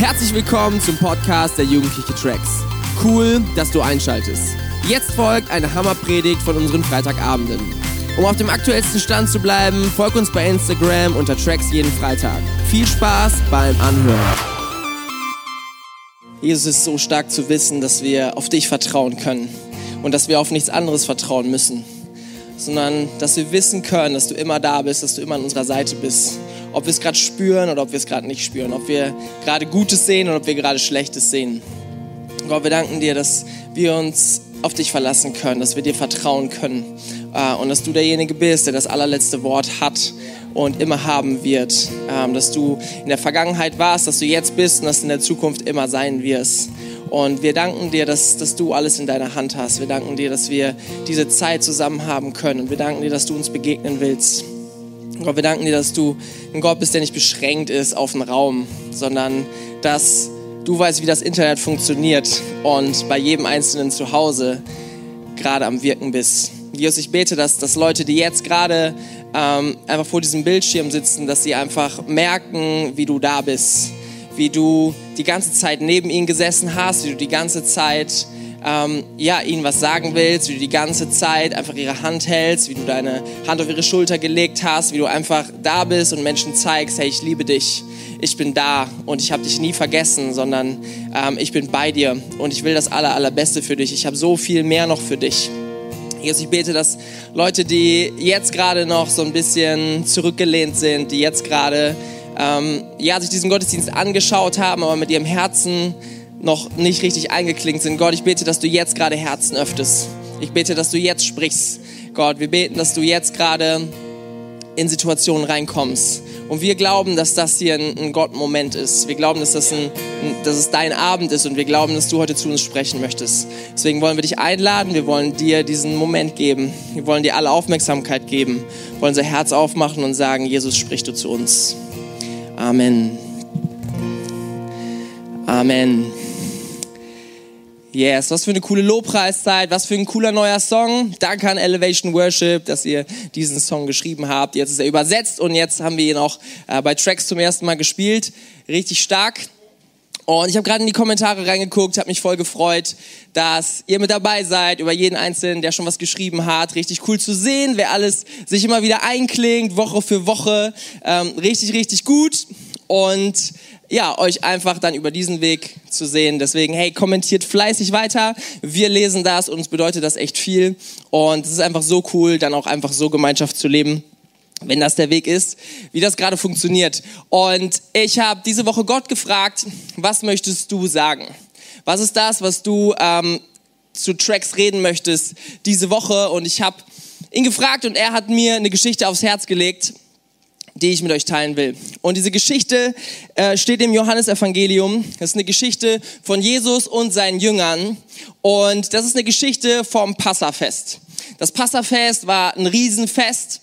Herzlich willkommen zum Podcast der Jugendliche Tracks. Cool, dass du einschaltest. Jetzt folgt eine Hammerpredigt von unseren Freitagabenden. Um auf dem aktuellsten Stand zu bleiben, folg uns bei Instagram unter Tracks jeden Freitag. Viel Spaß beim Anhören. Jesus es ist so stark zu wissen, dass wir auf dich vertrauen können und dass wir auf nichts anderes vertrauen müssen, sondern dass wir wissen können, dass du immer da bist, dass du immer an unserer Seite bist ob wir es gerade spüren oder ob wir es gerade nicht spüren, ob wir gerade Gutes sehen oder ob wir gerade Schlechtes sehen. Gott, wir danken dir, dass wir uns auf dich verlassen können, dass wir dir vertrauen können äh, und dass du derjenige bist, der das allerletzte Wort hat und immer haben wird, ähm, dass du in der Vergangenheit warst, dass du jetzt bist und dass du in der Zukunft immer sein wirst. Und wir danken dir, dass, dass du alles in deiner Hand hast. Wir danken dir, dass wir diese Zeit zusammen haben können. Und wir danken dir, dass du uns begegnen willst. Gott, wir danken dir, dass du ein Gott bist, der nicht beschränkt ist auf den Raum, sondern dass du weißt, wie das Internet funktioniert und bei jedem Einzelnen zu Hause gerade am Wirken bist. Jesus, ich bete, dass, dass Leute, die jetzt gerade ähm, einfach vor diesem Bildschirm sitzen, dass sie einfach merken, wie du da bist, wie du die ganze Zeit neben ihnen gesessen hast, wie du die ganze Zeit ähm, ja, ihnen was sagen willst, wie du die ganze Zeit einfach ihre Hand hältst, wie du deine Hand auf ihre Schulter gelegt hast, wie du einfach da bist und Menschen zeigst, hey, ich liebe dich, ich bin da und ich habe dich nie vergessen, sondern ähm, ich bin bei dir und ich will das aller, allerbeste für dich. Ich habe so viel mehr noch für dich. Jesus, ich bete, dass Leute, die jetzt gerade noch so ein bisschen zurückgelehnt sind, die jetzt gerade ähm, ja, sich diesen Gottesdienst angeschaut haben, aber mit ihrem Herzen noch nicht richtig eingeklingt sind. Gott, ich bete, dass du jetzt gerade Herzen öffnest. Ich bete, dass du jetzt sprichst. Gott, wir beten, dass du jetzt gerade in Situationen reinkommst. Und wir glauben, dass das hier ein, ein Gott-Moment ist. Wir glauben, dass, das ein, dass es dein Abend ist und wir glauben, dass du heute zu uns sprechen möchtest. Deswegen wollen wir dich einladen, wir wollen dir diesen Moment geben. Wir wollen dir alle Aufmerksamkeit geben, wir wollen unser Herz aufmachen und sagen, Jesus, sprich du zu uns. Amen. Amen. Yes, was für eine coole Lobpreiszeit, was für ein cooler neuer Song. Danke an Elevation Worship, dass ihr diesen Song geschrieben habt. Jetzt ist er übersetzt und jetzt haben wir ihn auch äh, bei Tracks zum ersten Mal gespielt. Richtig stark. Und ich habe gerade in die Kommentare reingeguckt, habe mich voll gefreut, dass ihr mit dabei seid, über jeden Einzelnen, der schon was geschrieben hat. Richtig cool zu sehen, wer alles sich immer wieder einklingt, Woche für Woche. Ähm, richtig, richtig gut. Und ja, euch einfach dann über diesen Weg zu sehen. Deswegen, hey, kommentiert fleißig weiter. Wir lesen das, und uns bedeutet das echt viel. Und es ist einfach so cool, dann auch einfach so Gemeinschaft zu leben wenn das der Weg ist, wie das gerade funktioniert. Und ich habe diese Woche Gott gefragt, was möchtest du sagen? Was ist das, was du ähm, zu Tracks reden möchtest diese Woche? Und ich habe ihn gefragt und er hat mir eine Geschichte aufs Herz gelegt die ich mit euch teilen will. Und diese Geschichte äh, steht im Johannesevangelium. Das ist eine Geschichte von Jesus und seinen Jüngern. Und das ist eine Geschichte vom Passafest. Das Passafest war ein Riesenfest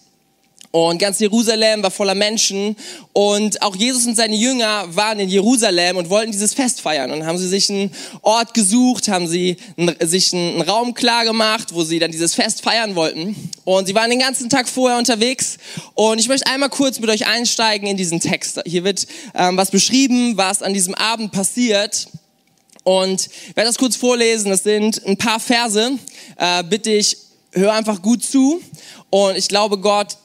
und ganz Jerusalem war voller Menschen. Und auch Jesus und seine Jünger waren in Jerusalem und wollten dieses Fest feiern. Und haben sie sich einen Ort gesucht, haben sie sich einen Raum klar gemacht, wo sie dann dieses Fest feiern wollten. Und sie waren den ganzen Tag vorher unterwegs. Und ich möchte einmal kurz mit euch einsteigen in diesen Text. Hier wird ähm, was beschrieben, was an diesem Abend passiert. Und ich werde das kurz vorlesen. Das sind ein paar Verse. Äh, bitte ich, hör einfach gut zu. Und ich glaube, Gott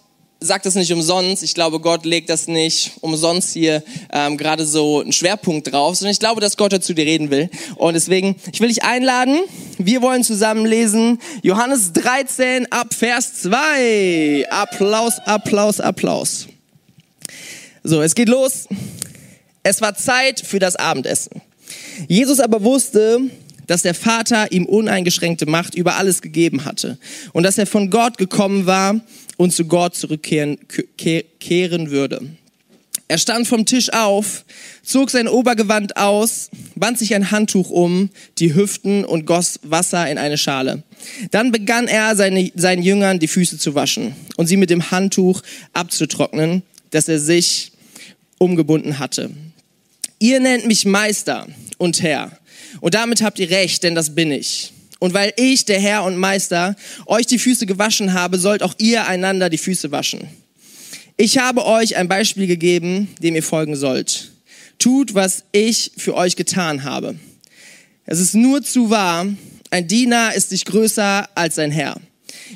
sagt das nicht umsonst. Ich glaube, Gott legt das nicht umsonst hier ähm, gerade so einen Schwerpunkt drauf, sondern ich glaube, dass Gott dazu dir reden will. Und deswegen, ich will dich einladen. Wir wollen zusammen lesen Johannes 13 ab Vers 2. Applaus, Applaus, Applaus. So, es geht los. Es war Zeit für das Abendessen. Jesus aber wusste, dass der Vater ihm uneingeschränkte Macht über alles gegeben hatte und dass er von Gott gekommen war und zu Gott zurückkehren kehren würde. Er stand vom Tisch auf, zog sein Obergewand aus, band sich ein Handtuch um die Hüften und goss Wasser in eine Schale. Dann begann er seine, seinen Jüngern die Füße zu waschen und sie mit dem Handtuch abzutrocknen, das er sich umgebunden hatte. Ihr nennt mich Meister und Herr und damit habt ihr recht, denn das bin ich. Und weil ich, der Herr und Meister, euch die Füße gewaschen habe, sollt auch ihr einander die Füße waschen. Ich habe euch ein Beispiel gegeben, dem ihr folgen sollt. tut, was ich für euch getan habe. Es ist nur zu wahr, ein Diener ist nicht größer als sein Herr.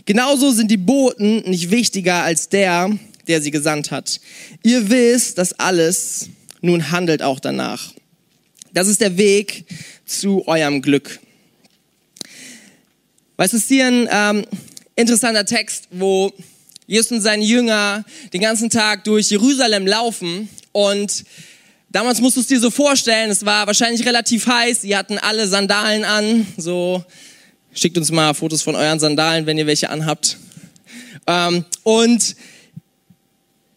Genauso sind die Boten nicht wichtiger als der, der sie gesandt hat. Ihr wisst das alles, nun handelt auch danach. Das ist der Weg zu eurem Glück. Weißt du, es ist hier ein ähm, interessanter Text, wo Jesus und seine Jünger den ganzen Tag durch Jerusalem laufen und damals musst du es dir so vorstellen, es war wahrscheinlich relativ heiß, sie hatten alle Sandalen an, so schickt uns mal Fotos von euren Sandalen, wenn ihr welche anhabt. Ähm, und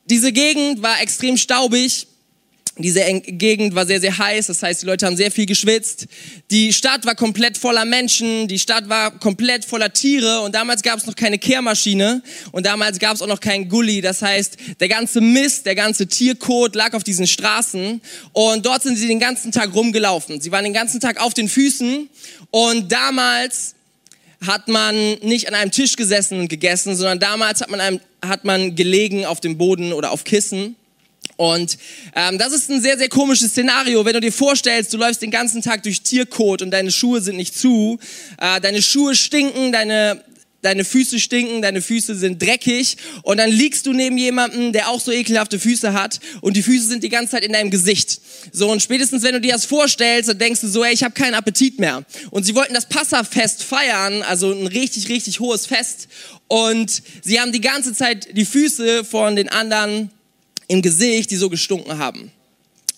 diese Gegend war extrem staubig diese Gegend war sehr, sehr heiß, das heißt, die Leute haben sehr viel geschwitzt. Die Stadt war komplett voller Menschen, die Stadt war komplett voller Tiere und damals gab es noch keine Kehrmaschine und damals gab es auch noch keinen Gully. Das heißt, der ganze Mist, der ganze Tierkot lag auf diesen Straßen und dort sind sie den ganzen Tag rumgelaufen. Sie waren den ganzen Tag auf den Füßen und damals hat man nicht an einem Tisch gesessen und gegessen, sondern damals hat man, einem, hat man gelegen auf dem Boden oder auf Kissen. Und ähm, das ist ein sehr, sehr komisches Szenario, wenn du dir vorstellst, du läufst den ganzen Tag durch Tierkot und deine Schuhe sind nicht zu, äh, deine Schuhe stinken, deine, deine Füße stinken, deine Füße sind dreckig und dann liegst du neben jemandem, der auch so ekelhafte Füße hat und die Füße sind die ganze Zeit in deinem Gesicht. So und spätestens wenn du dir das vorstellst, dann denkst du so, ey, ich habe keinen Appetit mehr. Und sie wollten das Passafest feiern, also ein richtig, richtig hohes Fest und sie haben die ganze Zeit die Füße von den anderen im Gesicht, die so gestunken haben.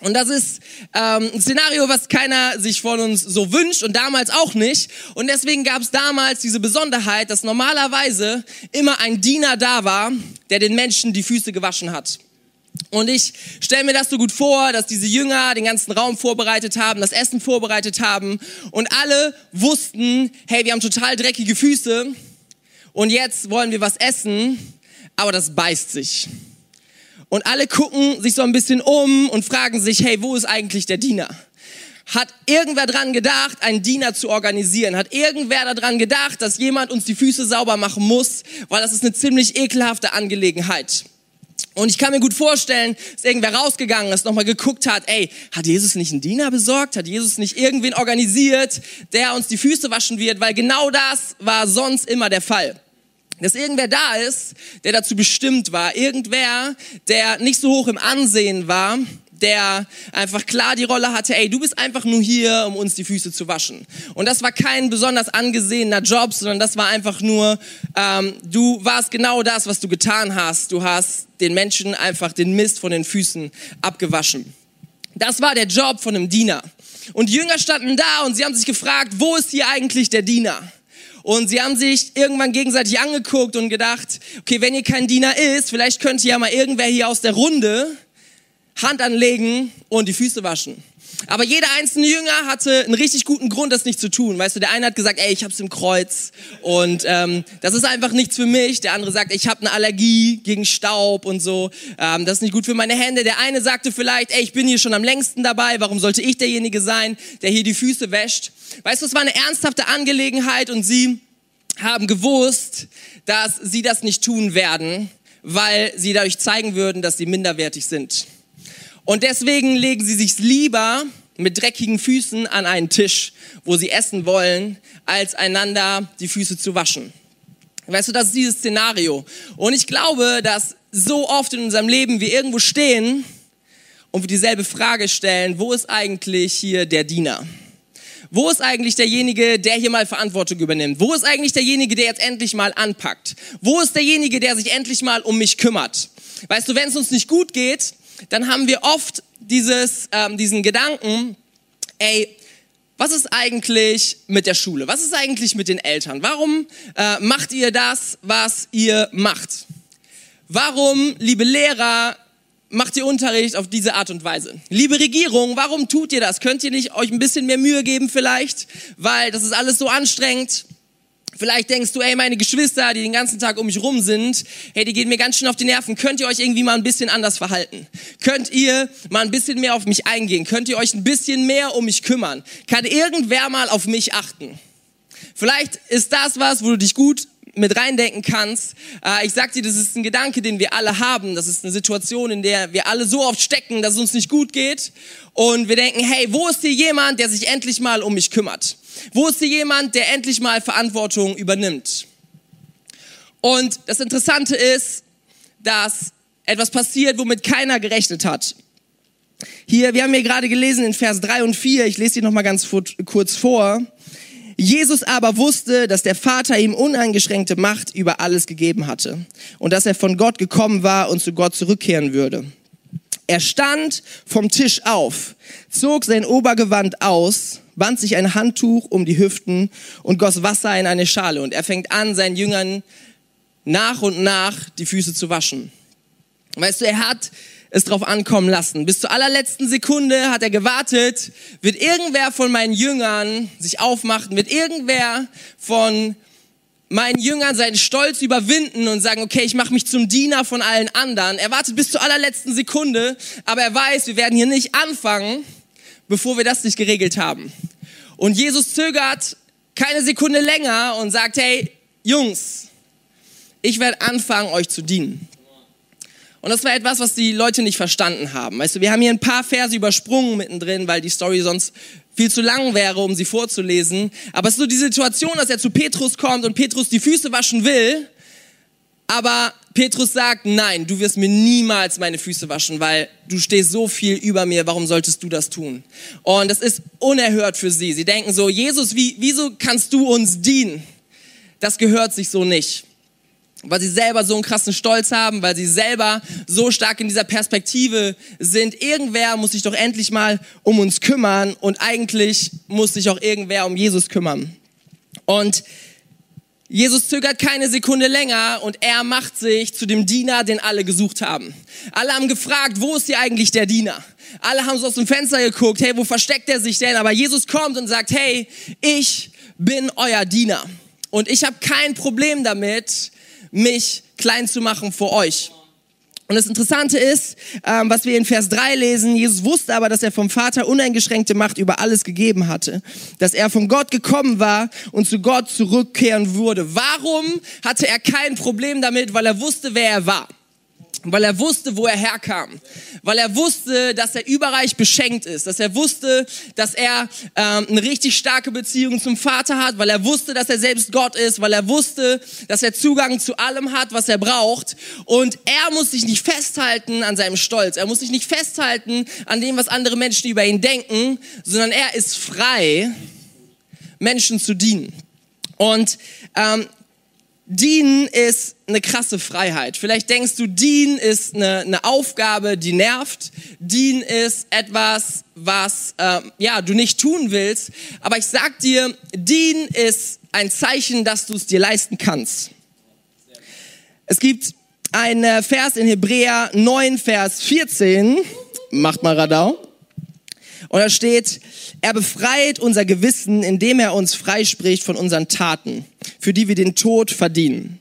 Und das ist ähm, ein Szenario, was keiner sich von uns so wünscht und damals auch nicht. Und deswegen gab es damals diese Besonderheit, dass normalerweise immer ein Diener da war, der den Menschen die Füße gewaschen hat. Und ich stelle mir das so gut vor, dass diese Jünger den ganzen Raum vorbereitet haben, das Essen vorbereitet haben und alle wussten, hey, wir haben total dreckige Füße und jetzt wollen wir was essen, aber das beißt sich. Und alle gucken sich so ein bisschen um und fragen sich, hey, wo ist eigentlich der Diener? Hat irgendwer dran gedacht, einen Diener zu organisieren? Hat irgendwer daran gedacht, dass jemand uns die Füße sauber machen muss? Weil das ist eine ziemlich ekelhafte Angelegenheit. Und ich kann mir gut vorstellen, dass irgendwer rausgegangen ist, nochmal geguckt hat, ey, hat Jesus nicht einen Diener besorgt? Hat Jesus nicht irgendwen organisiert, der uns die Füße waschen wird? Weil genau das war sonst immer der Fall dass irgendwer da ist, der dazu bestimmt war, irgendwer, der nicht so hoch im Ansehen war, der einfach klar die Rolle hatte, ey, du bist einfach nur hier, um uns die Füße zu waschen. Und das war kein besonders angesehener Job, sondern das war einfach nur, ähm, du warst genau das, was du getan hast. Du hast den Menschen einfach den Mist von den Füßen abgewaschen. Das war der Job von einem Diener. Und die Jünger standen da und sie haben sich gefragt, wo ist hier eigentlich der Diener? Und sie haben sich irgendwann gegenseitig angeguckt und gedacht, okay, wenn ihr kein Diener ist, vielleicht könnte ja mal irgendwer hier aus der Runde Hand anlegen und die Füße waschen. Aber jeder einzelne Jünger hatte einen richtig guten Grund, das nicht zu tun. Weißt du, der eine hat gesagt, ey, ich hab's im Kreuz und ähm, das ist einfach nichts für mich. Der andere sagt, ich habe eine Allergie gegen Staub und so. Ähm, das ist nicht gut für meine Hände. Der eine sagte vielleicht, ey, ich bin hier schon am längsten dabei. Warum sollte ich derjenige sein, der hier die Füße wäscht? Weißt du, es war eine ernsthafte Angelegenheit und sie haben gewusst, dass sie das nicht tun werden, weil sie dadurch zeigen würden, dass sie minderwertig sind. Und deswegen legen sie sich lieber mit dreckigen Füßen an einen Tisch, wo sie essen wollen, als einander die Füße zu waschen. Weißt du, das ist dieses Szenario. Und ich glaube, dass so oft in unserem Leben wir irgendwo stehen und wir dieselbe Frage stellen, wo ist eigentlich hier der Diener? Wo ist eigentlich derjenige, der hier mal Verantwortung übernimmt? Wo ist eigentlich derjenige, der jetzt endlich mal anpackt? Wo ist derjenige, der sich endlich mal um mich kümmert? Weißt du, wenn es uns nicht gut geht, dann haben wir oft dieses, ähm, diesen Gedanken, ey, was ist eigentlich mit der Schule? Was ist eigentlich mit den Eltern? Warum äh, macht ihr das, was ihr macht? Warum, liebe Lehrer, macht ihr Unterricht auf diese Art und Weise? Liebe Regierung, warum tut ihr das? Könnt ihr nicht euch ein bisschen mehr Mühe geben vielleicht? Weil das ist alles so anstrengend. Vielleicht denkst du, ey, meine Geschwister, die den ganzen Tag um mich rum sind, hey, die gehen mir ganz schön auf die Nerven. Könnt ihr euch irgendwie mal ein bisschen anders verhalten? Könnt ihr mal ein bisschen mehr auf mich eingehen? Könnt ihr euch ein bisschen mehr um mich kümmern? Kann irgendwer mal auf mich achten? Vielleicht ist das was, wo du dich gut mit reindenken kannst. Äh, ich sag dir, das ist ein Gedanke, den wir alle haben. Das ist eine Situation, in der wir alle so oft stecken, dass es uns nicht gut geht. Und wir denken, hey, wo ist hier jemand, der sich endlich mal um mich kümmert? Wo ist hier jemand, der endlich mal Verantwortung übernimmt? Und das Interessante ist, dass etwas passiert, womit keiner gerechnet hat. Hier, wir haben hier gerade gelesen in Vers 3 und 4, ich lese die nochmal ganz kurz vor. Jesus aber wusste, dass der Vater ihm uneingeschränkte Macht über alles gegeben hatte und dass er von Gott gekommen war und zu Gott zurückkehren würde. Er stand vom Tisch auf, zog sein Obergewand aus, band sich ein Handtuch um die Hüften und goss Wasser in eine Schale. Und er fängt an, seinen Jüngern nach und nach die Füße zu waschen. Weißt du, er hat es drauf ankommen lassen. Bis zur allerletzten Sekunde hat er gewartet, wird irgendwer von meinen Jüngern sich aufmachen, wird irgendwer von meinen Jüngern seinen Stolz überwinden und sagen, okay, ich mache mich zum Diener von allen anderen. Er wartet bis zur allerletzten Sekunde, aber er weiß, wir werden hier nicht anfangen, bevor wir das nicht geregelt haben. Und Jesus zögert keine Sekunde länger und sagt, hey, Jungs, ich werde anfangen, euch zu dienen. Und das war etwas, was die Leute nicht verstanden haben. Weißt du, wir haben hier ein paar Verse übersprungen mittendrin, weil die Story sonst viel zu lang wäre, um sie vorzulesen. Aber es ist so die Situation, dass er zu Petrus kommt und Petrus die Füße waschen will. Aber Petrus sagt, nein, du wirst mir niemals meine Füße waschen, weil du stehst so viel über mir, warum solltest du das tun? Und das ist unerhört für sie. Sie denken so, Jesus, wie, wieso kannst du uns dienen? Das gehört sich so nicht weil sie selber so einen krassen Stolz haben, weil sie selber so stark in dieser Perspektive sind. Irgendwer muss sich doch endlich mal um uns kümmern und eigentlich muss sich auch irgendwer um Jesus kümmern. Und Jesus zögert keine Sekunde länger und er macht sich zu dem Diener, den alle gesucht haben. Alle haben gefragt, wo ist hier eigentlich der Diener? Alle haben so aus dem Fenster geguckt, hey, wo versteckt er sich denn? Aber Jesus kommt und sagt, hey, ich bin euer Diener. Und ich habe kein Problem damit, mich klein zu machen vor euch. Und das Interessante ist, ähm, was wir in Vers 3 lesen, Jesus wusste aber, dass er vom Vater uneingeschränkte Macht über alles gegeben hatte, dass er von Gott gekommen war und zu Gott zurückkehren würde. Warum hatte er kein Problem damit? Weil er wusste, wer er war weil er wusste, wo er herkam, weil er wusste, dass er überreich beschenkt ist, dass er wusste, dass er ähm, eine richtig starke Beziehung zum Vater hat, weil er wusste, dass er selbst Gott ist, weil er wusste, dass er Zugang zu allem hat, was er braucht. Und er muss sich nicht festhalten an seinem Stolz, er muss sich nicht festhalten an dem, was andere Menschen über ihn denken, sondern er ist frei, Menschen zu dienen. Und ähm, Dienen ist eine krasse Freiheit. Vielleicht denkst du, Dienen ist eine, eine Aufgabe, die nervt. Dienen ist etwas, was äh, ja du nicht tun willst. Aber ich sag dir, Dienen ist ein Zeichen, dass du es dir leisten kannst. Es gibt einen Vers in Hebräer 9, Vers 14. Macht mal Radau. Und da steht, er befreit unser Gewissen, indem er uns freispricht von unseren Taten, für die wir den Tod verdienen.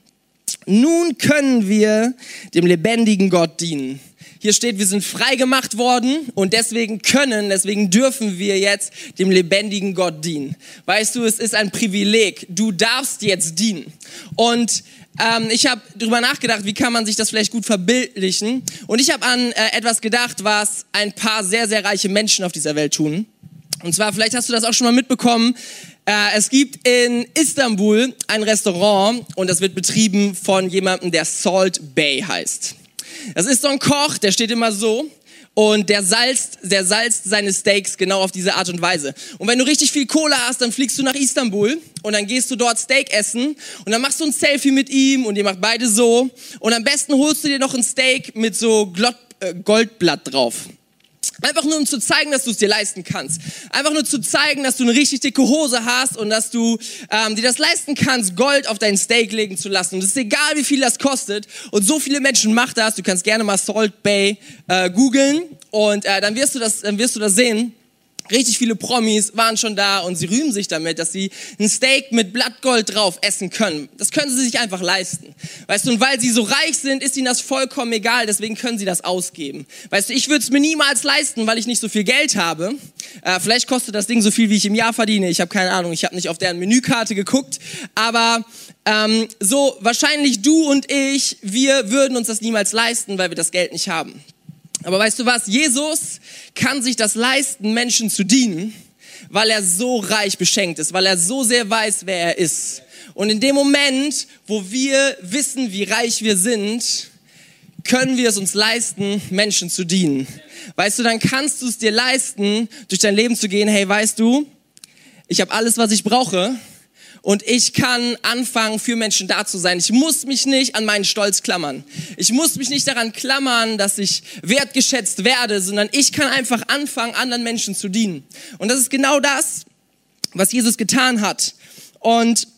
Nun können wir dem lebendigen Gott dienen. Hier steht, wir sind frei gemacht worden und deswegen können, deswegen dürfen wir jetzt dem lebendigen Gott dienen. Weißt du, es ist ein Privileg. Du darfst jetzt dienen. Und ähm, ich habe darüber nachgedacht, wie kann man sich das vielleicht gut verbildlichen. Und ich habe an äh, etwas gedacht, was ein paar sehr, sehr reiche Menschen auf dieser Welt tun. Und zwar, vielleicht hast du das auch schon mal mitbekommen, äh, es gibt in Istanbul ein Restaurant und das wird betrieben von jemandem, der Salt Bay heißt. Das ist so ein Koch, der steht immer so und der salzt, der salzt seine Steaks genau auf diese Art und Weise. Und wenn du richtig viel Kohle hast, dann fliegst du nach Istanbul und dann gehst du dort Steak essen und dann machst du ein Selfie mit ihm und ihr macht beide so und am besten holst du dir noch ein Steak mit so äh, Goldblatt drauf. Einfach nur um zu zeigen, dass du es dir leisten kannst. Einfach nur zu zeigen, dass du eine richtig dicke Hose hast und dass du ähm, dir das leisten kannst, Gold auf dein Steak legen zu lassen. Und es ist egal, wie viel das kostet. Und so viele Menschen machen das. Du kannst gerne mal Salt Bay äh, googeln und äh, dann wirst du das, dann wirst du das sehen. Richtig viele Promis waren schon da und sie rühmen sich damit, dass sie ein Steak mit Blattgold drauf essen können. Das können sie sich einfach leisten. Weißt du, und weil sie so reich sind, ist ihnen das vollkommen egal, deswegen können sie das ausgeben. Weißt du, ich würde es mir niemals leisten, weil ich nicht so viel Geld habe. Äh, vielleicht kostet das Ding so viel, wie ich im Jahr verdiene. Ich habe keine Ahnung, ich habe nicht auf deren Menükarte geguckt. Aber ähm, so wahrscheinlich du und ich, wir würden uns das niemals leisten, weil wir das Geld nicht haben. Aber weißt du was? Jesus kann sich das leisten, Menschen zu dienen, weil er so reich beschenkt ist, weil er so sehr weiß, wer er ist. Und in dem Moment, wo wir wissen, wie reich wir sind, können wir es uns leisten, Menschen zu dienen. Weißt du, dann kannst du es dir leisten, durch dein Leben zu gehen, hey, weißt du, ich habe alles, was ich brauche und ich kann anfangen, für Menschen da zu sein. Ich muss mich nicht an meinen Stolz klammern. Ich muss mich nicht daran klammern, dass ich wertgeschätzt werde, sondern ich kann einfach anfangen, anderen Menschen zu dienen. Und das ist genau das, was Jesus getan hat. Und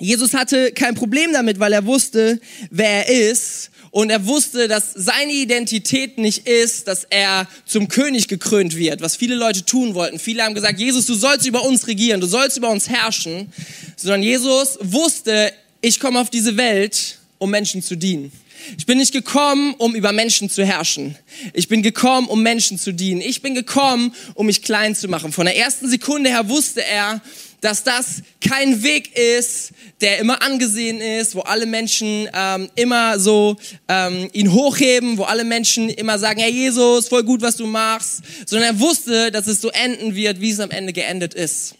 Jesus hatte kein Problem damit, weil er wusste, wer er ist und er wusste, dass seine Identität nicht ist, dass er zum König gekrönt wird, was viele Leute tun wollten. Viele haben gesagt, Jesus, du sollst über uns regieren, du sollst über uns herrschen, sondern Jesus wusste, ich komme auf diese Welt, um Menschen zu dienen. Ich bin nicht gekommen, um über Menschen zu herrschen. Ich bin gekommen, um Menschen zu dienen. Ich bin gekommen, um mich klein zu machen. Von der ersten Sekunde her wusste er, dass das kein Weg ist, der immer angesehen ist, wo alle Menschen ähm, immer so ähm, ihn hochheben, wo alle Menschen immer sagen, hey Jesus, voll gut, was du machst, sondern er wusste, dass es so enden wird, wie es am Ende geendet ist.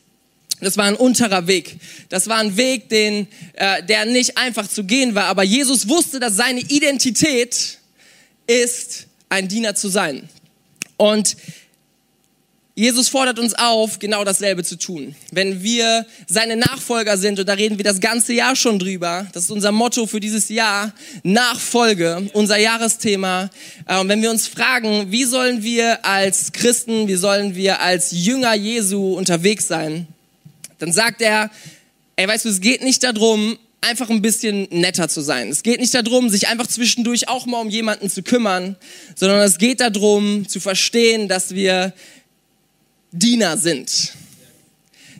Das war ein unterer Weg. Das war ein Weg, den, äh, der nicht einfach zu gehen war. Aber Jesus wusste, dass seine Identität ist, ein Diener zu sein. Und Jesus fordert uns auf, genau dasselbe zu tun. Wenn wir seine Nachfolger sind, und da reden wir das ganze Jahr schon drüber, das ist unser Motto für dieses Jahr, Nachfolge, unser Jahresthema. Äh, und wenn wir uns fragen, wie sollen wir als Christen, wie sollen wir als Jünger Jesu unterwegs sein, dann sagt er, ey, weißt du, es geht nicht darum, einfach ein bisschen netter zu sein. Es geht nicht darum, sich einfach zwischendurch auch mal um jemanden zu kümmern, sondern es geht darum, zu verstehen, dass wir Diener sind.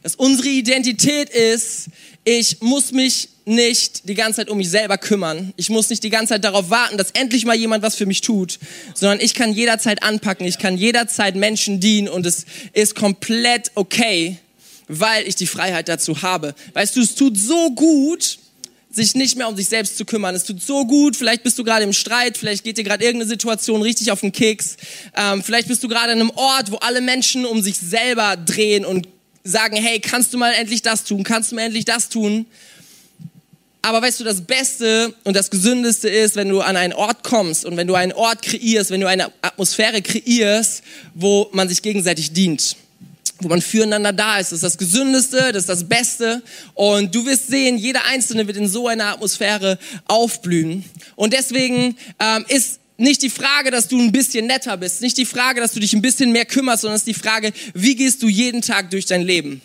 Dass unsere Identität ist, ich muss mich nicht die ganze Zeit um mich selber kümmern. Ich muss nicht die ganze Zeit darauf warten, dass endlich mal jemand was für mich tut, sondern ich kann jederzeit anpacken, ich kann jederzeit Menschen dienen und es ist komplett okay, weil ich die Freiheit dazu habe. Weißt du, es tut so gut, sich nicht mehr um sich selbst zu kümmern. Es tut so gut, vielleicht bist du gerade im Streit, vielleicht geht dir gerade irgendeine Situation richtig auf den Keks, ähm, vielleicht bist du gerade an einem Ort, wo alle Menschen um sich selber drehen und sagen, hey, kannst du mal endlich das tun, kannst du mal endlich das tun. Aber weißt du, das Beste und das Gesündeste ist, wenn du an einen Ort kommst und wenn du einen Ort kreierst, wenn du eine Atmosphäre kreierst, wo man sich gegenseitig dient wo man füreinander da ist. Das ist das Gesündeste, das ist das Beste. Und du wirst sehen, jeder Einzelne wird in so einer Atmosphäre aufblühen. Und deswegen ähm, ist nicht die Frage, dass du ein bisschen netter bist, nicht die Frage, dass du dich ein bisschen mehr kümmerst, sondern es ist die Frage, wie gehst du jeden Tag durch dein Leben?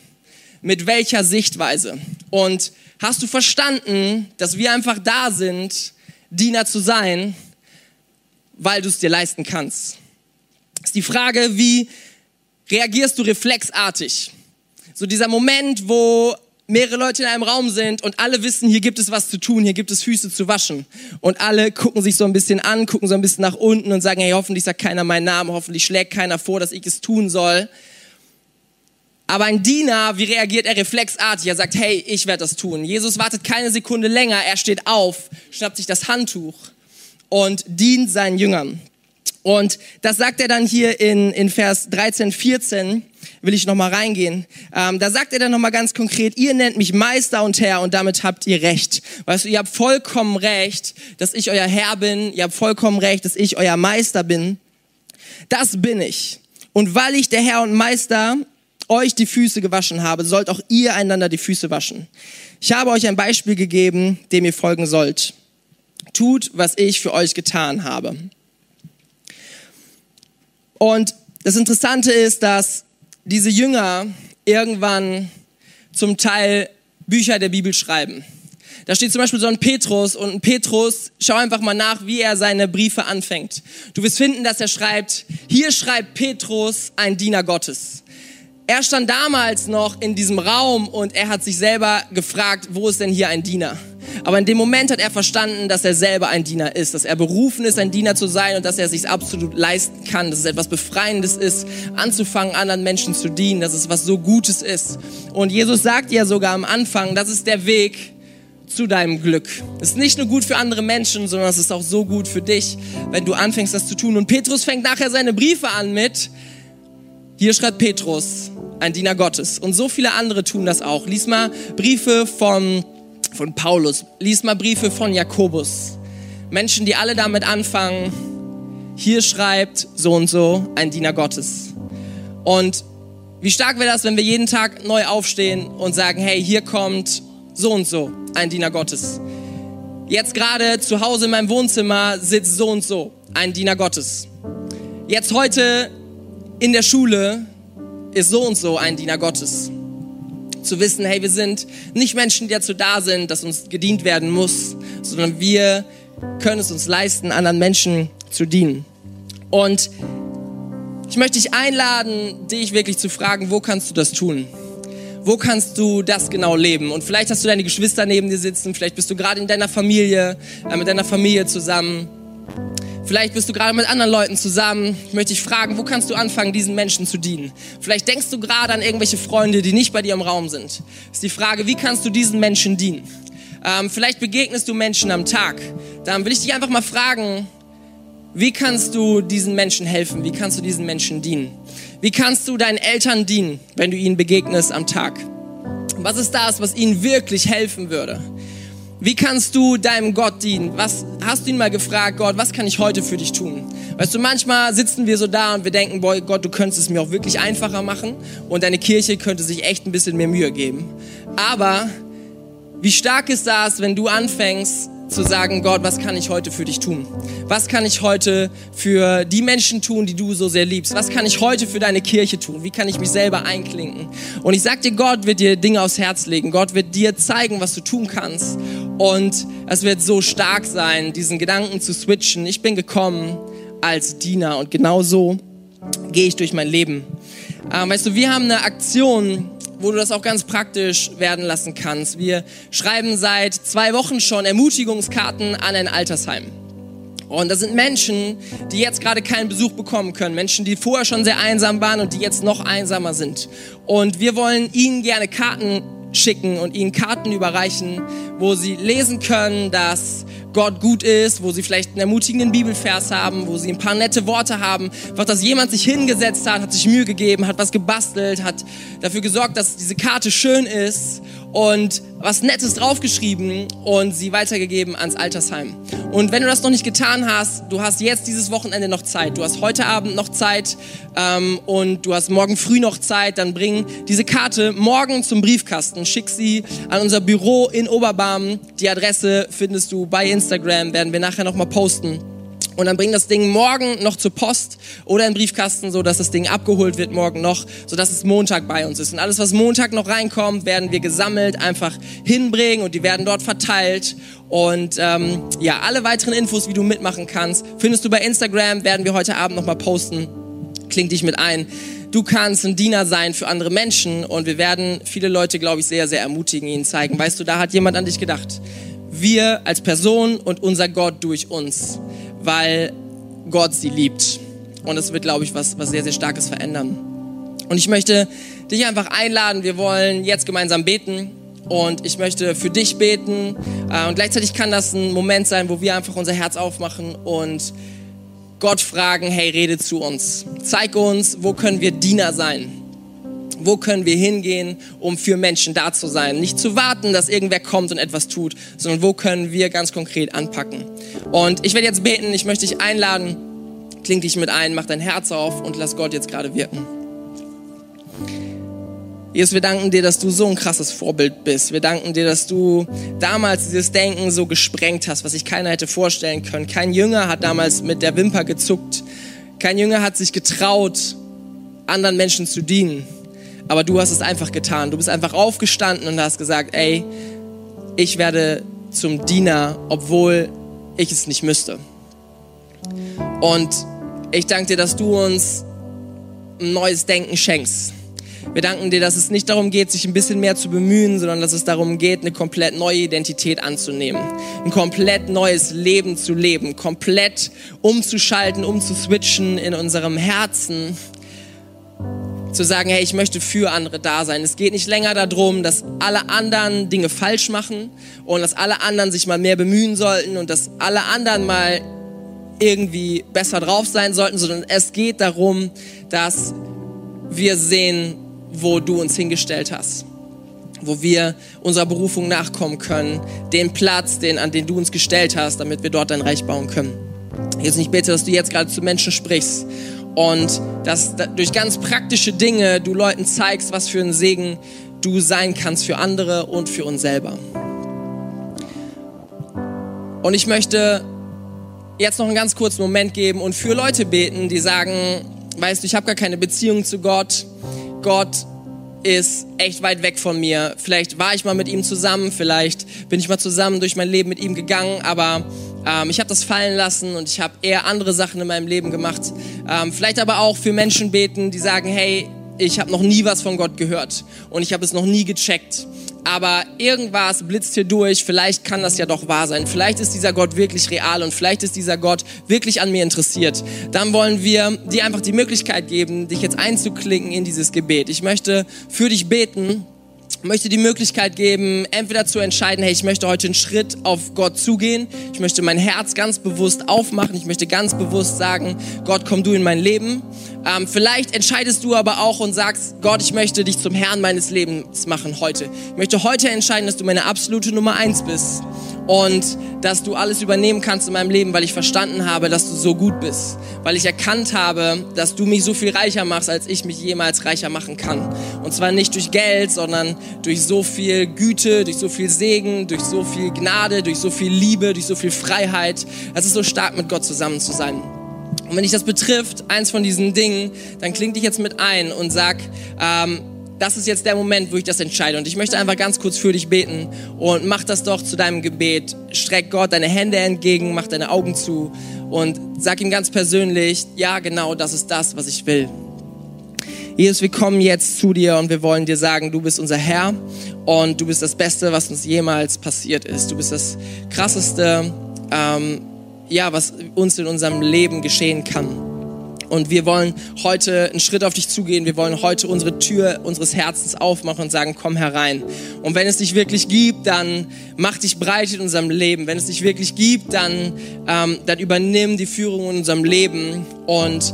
Mit welcher Sichtweise? Und hast du verstanden, dass wir einfach da sind, Diener zu sein, weil du es dir leisten kannst? Ist die Frage, wie reagierst du reflexartig. So dieser Moment, wo mehrere Leute in einem Raum sind und alle wissen, hier gibt es was zu tun, hier gibt es Füße zu waschen. Und alle gucken sich so ein bisschen an, gucken so ein bisschen nach unten und sagen, hey, hoffentlich sagt keiner meinen Namen, hoffentlich schlägt keiner vor, dass ich es tun soll. Aber ein Diener, wie reagiert er reflexartig? Er sagt, hey, ich werde das tun. Jesus wartet keine Sekunde länger, er steht auf, schnappt sich das Handtuch und dient seinen Jüngern. Und das sagt er dann hier in, in Vers 13, 14, will ich nochmal reingehen. Ähm, da sagt er dann nochmal ganz konkret, ihr nennt mich Meister und Herr und damit habt ihr Recht. Weißt du, ihr habt vollkommen Recht, dass ich euer Herr bin. Ihr habt vollkommen Recht, dass ich euer Meister bin. Das bin ich. Und weil ich der Herr und Meister euch die Füße gewaschen habe, sollt auch ihr einander die Füße waschen. Ich habe euch ein Beispiel gegeben, dem ihr folgen sollt. Tut, was ich für euch getan habe. Und das Interessante ist, dass diese Jünger irgendwann zum Teil Bücher der Bibel schreiben. Da steht zum Beispiel so ein Petrus und ein Petrus, schau einfach mal nach, wie er seine Briefe anfängt. Du wirst finden, dass er schreibt, hier schreibt Petrus, ein Diener Gottes. er stand damals noch in diesem Raum und er hat sich selber gefragt, wo ist denn hier ein Diener? Aber in dem Moment hat er verstanden, dass er selber ein Diener ist, dass er berufen ist, ein Diener zu sein und dass er es sich absolut leisten kann, dass es etwas Befreiendes ist, anzufangen, anderen Menschen zu dienen, dass es was so Gutes ist. Und Jesus sagt ja sogar am Anfang, das ist der Weg zu deinem Glück. Es ist nicht nur gut für andere Menschen, sondern es ist auch so gut für dich, wenn du anfängst, das zu tun. Und Petrus fängt nachher seine Briefe an mit, hier schreibt Petrus, ein Diener Gottes. Und so viele andere tun das auch. Lies mal Briefe von von Paulus, lies mal Briefe von Jakobus. Menschen, die alle damit anfangen, hier schreibt so und so ein Diener Gottes. Und wie stark wäre das, wenn wir jeden Tag neu aufstehen und sagen, hey, hier kommt so und so ein Diener Gottes. Jetzt gerade zu Hause in meinem Wohnzimmer sitzt so und so ein Diener Gottes. Jetzt heute in der Schule ist so und so ein Diener Gottes zu wissen, hey, wir sind nicht Menschen, die dazu da sind, dass uns gedient werden muss, sondern wir können es uns leisten, anderen Menschen zu dienen. Und ich möchte dich einladen, dich wirklich zu fragen, wo kannst du das tun? Wo kannst du das genau leben? Und vielleicht hast du deine Geschwister neben dir sitzen, vielleicht bist du gerade in deiner Familie, äh, mit deiner Familie zusammen Vielleicht bist du gerade mit anderen Leuten zusammen. Ich möchte dich fragen, wo kannst du anfangen, diesen Menschen zu dienen? Vielleicht denkst du gerade an irgendwelche Freunde, die nicht bei dir im Raum sind. Ist die Frage, wie kannst du diesen Menschen dienen? Ähm, vielleicht begegnest du Menschen am Tag. Dann will ich dich einfach mal fragen, wie kannst du diesen Menschen helfen? Wie kannst du diesen Menschen dienen? Wie kannst du deinen Eltern dienen, wenn du ihnen begegnest am Tag? Was ist das, was ihnen wirklich helfen würde? Wie kannst du deinem Gott dienen? Was hast du ihn mal gefragt, Gott, was kann ich heute für dich tun? Weißt du, manchmal sitzen wir so da und wir denken, boy, Gott, du könntest es mir auch wirklich einfacher machen und deine Kirche könnte sich echt ein bisschen mehr Mühe geben. Aber wie stark ist das, wenn du anfängst, zu sagen, Gott, was kann ich heute für dich tun? Was kann ich heute für die Menschen tun, die du so sehr liebst? Was kann ich heute für deine Kirche tun? Wie kann ich mich selber einklinken? Und ich sag dir, Gott wird dir Dinge aufs Herz legen. Gott wird dir zeigen, was du tun kannst. Und es wird so stark sein, diesen Gedanken zu switchen. Ich bin gekommen als Diener und genau so gehe ich durch mein Leben. Ähm, weißt du, wir haben eine Aktion, wo du das auch ganz praktisch werden lassen kannst. Wir schreiben seit zwei Wochen schon Ermutigungskarten an ein Altersheim. Und das sind Menschen, die jetzt gerade keinen Besuch bekommen können. Menschen, die vorher schon sehr einsam waren und die jetzt noch einsamer sind. Und wir wollen ihnen gerne Karten schicken und ihnen Karten überreichen, wo sie lesen können, dass Gott gut ist, wo sie vielleicht einen ermutigenden Bibelvers haben, wo sie ein paar nette Worte haben, einfach, dass jemand sich hingesetzt hat, hat sich Mühe gegeben, hat was gebastelt, hat dafür gesorgt, dass diese Karte schön ist und was Nettes draufgeschrieben und sie weitergegeben ans Altersheim. Und wenn du das noch nicht getan hast, du hast jetzt dieses Wochenende noch Zeit. Du hast heute Abend noch Zeit ähm, und du hast morgen früh noch Zeit. Dann bring diese Karte morgen zum Briefkasten. Schick sie an unser Büro in Oberbarm. Die Adresse findest du bei Instagram, werden wir nachher nochmal posten und dann bring das Ding morgen noch zur Post oder in den Briefkasten, so dass das Ding abgeholt wird morgen noch, so dass es Montag bei uns ist. Und alles, was Montag noch reinkommt, werden wir gesammelt einfach hinbringen und die werden dort verteilt. Und ähm, ja, alle weiteren Infos, wie du mitmachen kannst, findest du bei Instagram. Werden wir heute Abend noch mal posten. Kling dich mit ein. Du kannst ein Diener sein für andere Menschen und wir werden viele Leute, glaube ich, sehr, sehr ermutigen, ihnen zeigen. Weißt du, da hat jemand an dich gedacht. Wir als Person und unser Gott durch uns weil Gott sie liebt. Und es wird, glaube ich, was, was sehr, sehr Starkes verändern. Und ich möchte dich einfach einladen. Wir wollen jetzt gemeinsam beten. Und ich möchte für dich beten. Äh, und gleichzeitig kann das ein Moment sein, wo wir einfach unser Herz aufmachen und Gott fragen, hey, rede zu uns. Zeig uns, wo können wir Diener sein? Wo können wir hingehen, um für Menschen da zu sein? Nicht zu warten, dass irgendwer kommt und etwas tut, sondern wo können wir ganz konkret anpacken? Und ich werde jetzt beten, ich möchte dich einladen, kling dich mit ein, mach dein Herz auf und lass Gott jetzt gerade wirken. Jesus, wir danken dir, dass du so ein krasses Vorbild bist. Wir danken dir, dass du damals dieses Denken so gesprengt hast, was sich keiner hätte vorstellen können. Kein Jünger hat damals mit der Wimper gezuckt. Kein Jünger hat sich getraut, anderen Menschen zu dienen. Aber du hast es einfach getan. Du bist einfach aufgestanden und hast gesagt, ey, ich werde zum Diener, obwohl ich es nicht müsste. Und ich danke dir, dass du uns ein neues Denken schenkst. wir danken dir, dass es nicht darum geht, sich ein bisschen mehr zu bemühen, sondern dass es darum geht, eine komplett neue Identität anzunehmen. Ein komplett neues Leben zu leben, komplett umzuschalten, umzuswitchen in unserem Herzen. Zu sagen, hey, ich möchte für andere da sein. Es geht nicht länger darum, dass alle anderen Dinge falsch machen und dass alle anderen sich mal mehr bemühen sollten und dass alle anderen mal irgendwie besser drauf sein sollten, sondern es geht darum, dass wir sehen, wo du uns hingestellt hast, wo wir unserer Berufung nachkommen können, den Platz, den, an den du uns gestellt hast, damit wir dort dein Reich bauen können. Jetzt ich bete, dass du jetzt gerade zu Menschen sprichst und dass durch ganz praktische Dinge du Leuten zeigst, was für ein Segen du sein kannst für andere und für uns selber. Und ich möchte jetzt noch einen ganz kurzen Moment geben und für Leute beten, die sagen, weißt du, ich habe gar keine Beziehung zu Gott. Gott ist echt weit weg von mir. Vielleicht war ich mal mit ihm zusammen, vielleicht bin ich mal zusammen durch mein Leben mit ihm gegangen, aber ähm, ich habe das fallen lassen und ich habe eher andere Sachen in meinem Leben gemacht. Ähm, vielleicht aber auch für Menschen beten, die sagen, hey, ich habe noch nie was von Gott gehört und ich habe es noch nie gecheckt. Aber irgendwas blitzt hier durch, vielleicht kann das ja doch wahr sein, vielleicht ist dieser Gott wirklich real und vielleicht ist dieser Gott wirklich an mir interessiert, dann wollen wir dir einfach die Möglichkeit geben, dich jetzt einzuklinken in dieses Gebet. Ich möchte für dich beten möchte die Möglichkeit geben, entweder zu entscheiden, hey, ich möchte heute einen Schritt auf Gott zugehen, ich möchte mein Herz ganz bewusst aufmachen, ich möchte ganz bewusst sagen, Gott, komm du in mein Leben. Ähm, vielleicht entscheidest du aber auch und sagst, Gott, ich möchte dich zum Herrn meines Lebens machen heute. Ich möchte heute entscheiden, dass du meine absolute Nummer eins bist und dass du alles übernehmen kannst in meinem Leben, weil ich verstanden habe, dass du so gut bist, weil ich erkannt habe, dass du mich so viel reicher machst, als ich mich jemals reicher machen kann. Und zwar nicht durch Geld, sondern durch so viel Güte, durch so viel Segen, durch so viel Gnade, durch so viel Liebe, durch so viel Freiheit. Es ist so stark, mit Gott zusammen zu sein. Und wenn dich das betrifft, eins von diesen Dingen, dann kling dich jetzt mit ein und sag, ähm, das ist jetzt der Moment, wo ich das entscheide. Und ich möchte einfach ganz kurz für dich beten und mach das doch zu deinem Gebet. Streck Gott deine Hände entgegen, mach deine Augen zu und sag ihm ganz persönlich, ja genau, das ist das, was ich will. Jesus, wir kommen jetzt zu dir und wir wollen dir sagen, du bist unser Herr und du bist das Beste, was uns jemals passiert ist. Du bist das Krasseste, ähm, ja, was uns in unserem Leben geschehen kann. Und wir wollen heute einen Schritt auf dich zugehen. Wir wollen heute unsere Tür unseres Herzens aufmachen und sagen, komm herein. Und wenn es dich wirklich gibt, dann mach dich breit in unserem Leben. Wenn es dich wirklich gibt, dann, ähm, dann übernimm die Führung in unserem Leben und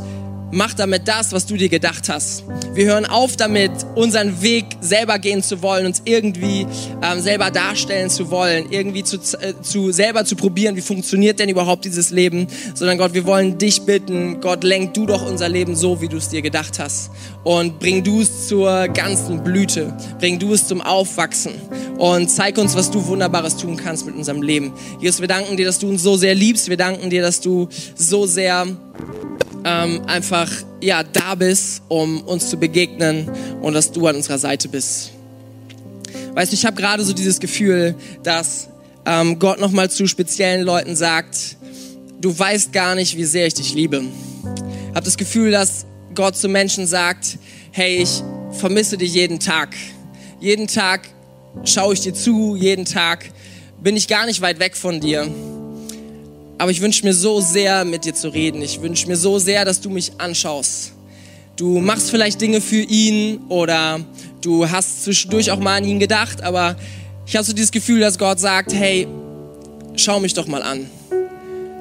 mach damit das, was du dir gedacht hast. Wir hören auf damit, unseren Weg selber gehen zu wollen, uns irgendwie ähm, selber darstellen zu wollen, irgendwie zu, äh, zu selber zu probieren, wie funktioniert denn überhaupt dieses Leben, sondern Gott, wir wollen dich bitten, Gott, lenk du doch unser Leben so, wie du es dir gedacht hast und bring du es zur ganzen Blüte, bring du es zum Aufwachsen und zeig uns, was du Wunderbares tun kannst mit unserem Leben. Jesus, wir danken dir, dass du uns so sehr liebst, wir danken dir, dass du so sehr ähm, einfach ja, da bist, um uns zu begegnen und dass du an unserer Seite bist. Weißt du, ich habe gerade so dieses Gefühl, dass ähm, Gott nochmal zu speziellen Leuten sagt, du weißt gar nicht, wie sehr ich dich liebe. Ich habe das Gefühl, dass Gott zu Menschen sagt, hey, ich vermisse dich jeden Tag. Jeden Tag schaue ich dir zu, jeden Tag bin ich gar nicht weit weg von dir. Aber ich wünsche mir so sehr, mit dir zu reden. Ich wünsche mir so sehr, dass du mich anschaust. Du machst vielleicht Dinge für ihn oder du hast zwischendurch auch mal an ihn gedacht, aber ich habe so dieses Gefühl, dass Gott sagt, hey, schau mich doch mal an.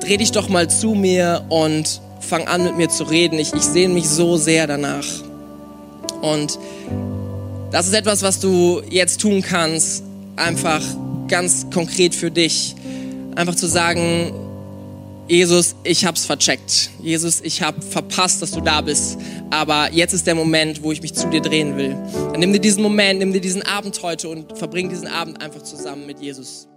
Dreh dich doch mal zu mir und fang an mit mir zu reden. Ich, ich sehne mich so sehr danach. Und das ist etwas, was du jetzt tun kannst, einfach ganz konkret für dich. Einfach zu sagen, Jesus, ich hab's vercheckt. Jesus, ich hab verpasst, dass du da bist. Aber jetzt ist der Moment, wo ich mich zu dir drehen will. Dann nimm dir diesen Moment, nimm dir diesen Abend heute und verbring diesen Abend einfach zusammen mit Jesus.